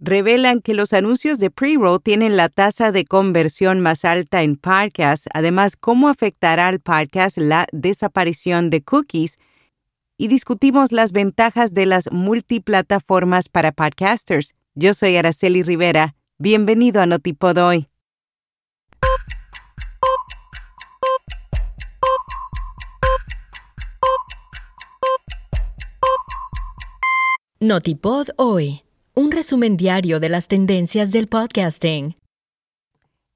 revelan que los anuncios de pre-roll tienen la tasa de conversión más alta en podcasts. Además, cómo afectará al podcast la desaparición de cookies. Y discutimos las ventajas de las multiplataformas para podcasters. Yo soy Araceli Rivera. Bienvenido a Notipod hoy. Notipod hoy un resumen diario de las tendencias del podcasting.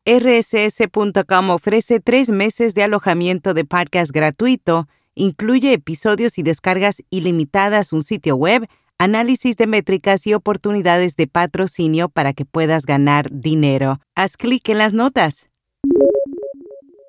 RSS.com ofrece tres meses de alojamiento de podcast gratuito, incluye episodios y descargas ilimitadas, un sitio web, análisis de métricas y oportunidades de patrocinio para que puedas ganar dinero. Haz clic en las notas.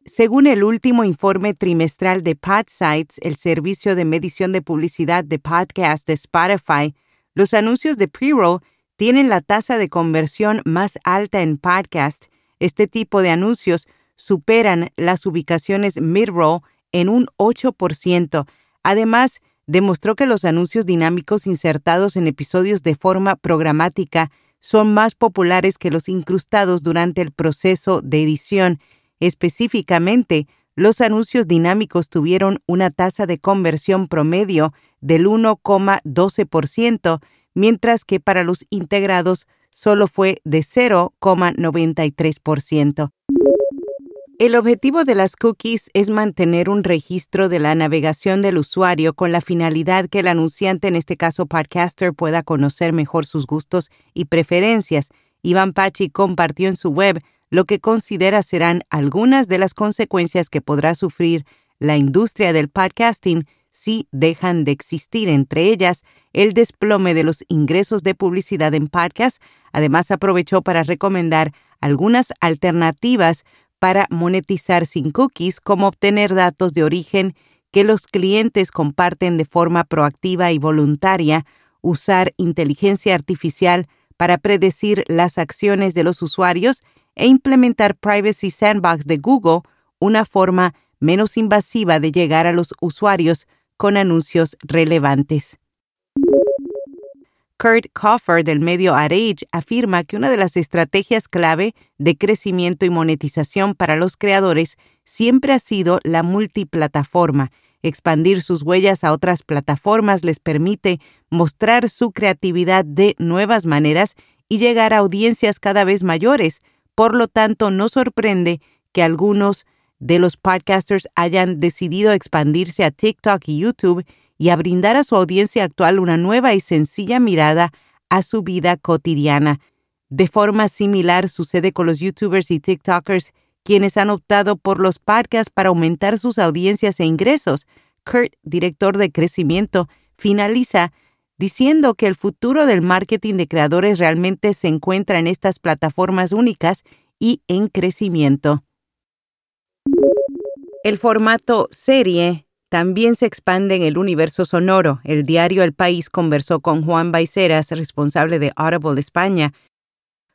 Según el último informe trimestral de PodSites, el servicio de medición de publicidad de podcast de Spotify, los anuncios de pre-roll tienen la tasa de conversión más alta en podcast. Este tipo de anuncios superan las ubicaciones mid-roll en un 8%. Además, demostró que los anuncios dinámicos insertados en episodios de forma programática son más populares que los incrustados durante el proceso de edición. Específicamente, los anuncios dinámicos tuvieron una tasa de conversión promedio del 1,12%, mientras que para los integrados solo fue de 0,93%. El objetivo de las cookies es mantener un registro de la navegación del usuario con la finalidad que el anunciante, en este caso podcaster, pueda conocer mejor sus gustos y preferencias. Iván Pachi compartió en su web lo que considera serán algunas de las consecuencias que podrá sufrir la industria del podcasting si dejan de existir, entre ellas el desplome de los ingresos de publicidad en podcast. Además, aprovechó para recomendar algunas alternativas para monetizar sin cookies, como obtener datos de origen que los clientes comparten de forma proactiva y voluntaria, usar inteligencia artificial para predecir las acciones de los usuarios e implementar Privacy Sandbox de Google, una forma menos invasiva de llegar a los usuarios con anuncios relevantes. Kurt Coffer del medio Arage afirma que una de las estrategias clave de crecimiento y monetización para los creadores siempre ha sido la multiplataforma. Expandir sus huellas a otras plataformas les permite mostrar su creatividad de nuevas maneras y llegar a audiencias cada vez mayores, por lo tanto, no sorprende que algunos de los podcasters hayan decidido expandirse a TikTok y YouTube y a brindar a su audiencia actual una nueva y sencilla mirada a su vida cotidiana. De forma similar sucede con los YouTubers y TikTokers, quienes han optado por los podcasts para aumentar sus audiencias e ingresos. Kurt, director de crecimiento, finaliza diciendo que el futuro del marketing de creadores realmente se encuentra en estas plataformas únicas y en crecimiento. El formato serie también se expande en el universo sonoro. El diario El País conversó con Juan Baiceras, responsable de Audible España,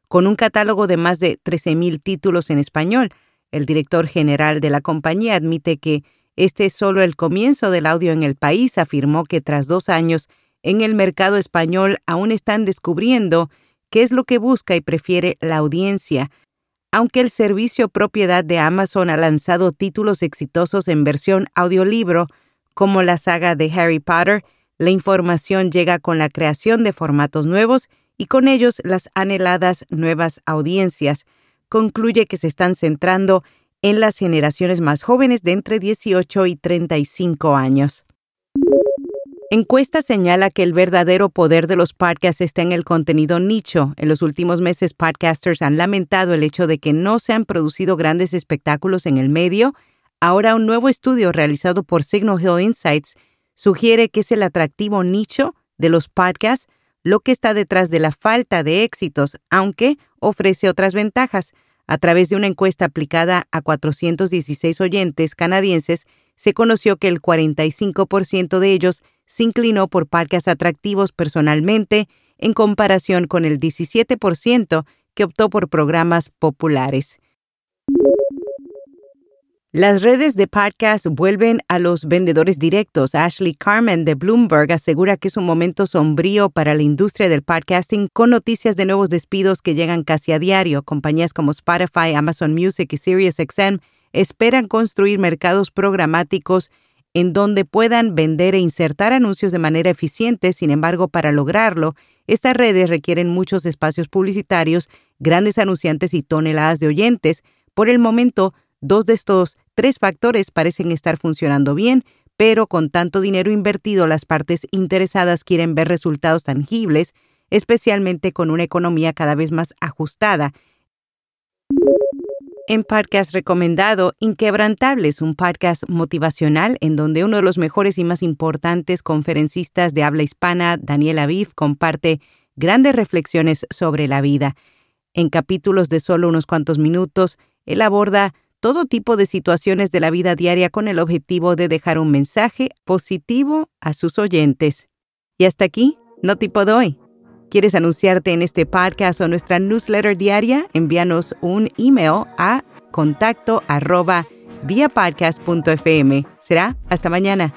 con un catálogo de más de 13.000 títulos en español. El director general de la compañía admite que este es solo el comienzo del audio en el país. Afirmó que tras dos años en el mercado español aún están descubriendo qué es lo que busca y prefiere la audiencia. Aunque el servicio propiedad de Amazon ha lanzado títulos exitosos en versión audiolibro, como la saga de Harry Potter, la información llega con la creación de formatos nuevos y con ellos las anheladas nuevas audiencias. Concluye que se están centrando en las generaciones más jóvenes de entre 18 y 35 años. Encuesta señala que el verdadero poder de los podcasts está en el contenido nicho. En los últimos meses, podcasters han lamentado el hecho de que no se han producido grandes espectáculos en el medio. Ahora, un nuevo estudio realizado por Signal Hill Insights sugiere que es el atractivo nicho de los podcasts lo que está detrás de la falta de éxitos, aunque ofrece otras ventajas. A través de una encuesta aplicada a 416 oyentes canadienses, se conoció que el 45% de ellos se inclinó por parques atractivos personalmente en comparación con el 17% que optó por programas populares. Las redes de podcast vuelven a los vendedores directos. Ashley Carmen de Bloomberg asegura que es un momento sombrío para la industria del podcasting con noticias de nuevos despidos que llegan casi a diario. Compañías como Spotify, Amazon Music y SiriusXM esperan construir mercados programáticos en donde puedan vender e insertar anuncios de manera eficiente. Sin embargo, para lograrlo, estas redes requieren muchos espacios publicitarios, grandes anunciantes y toneladas de oyentes. Por el momento, Dos de estos tres factores parecen estar funcionando bien, pero con tanto dinero invertido las partes interesadas quieren ver resultados tangibles, especialmente con una economía cada vez más ajustada. En podcast recomendado, Inquebrantables, un podcast motivacional en donde uno de los mejores y más importantes conferencistas de habla hispana, Daniel Aviv, comparte grandes reflexiones sobre la vida. En capítulos de solo unos cuantos minutos, él aborda todo tipo de situaciones de la vida diaria con el objetivo de dejar un mensaje positivo a sus oyentes. Y hasta aquí, no tipo doy. ¿Quieres anunciarte en este podcast o nuestra newsletter diaria? Envíanos un email a contacto arroba Será hasta mañana.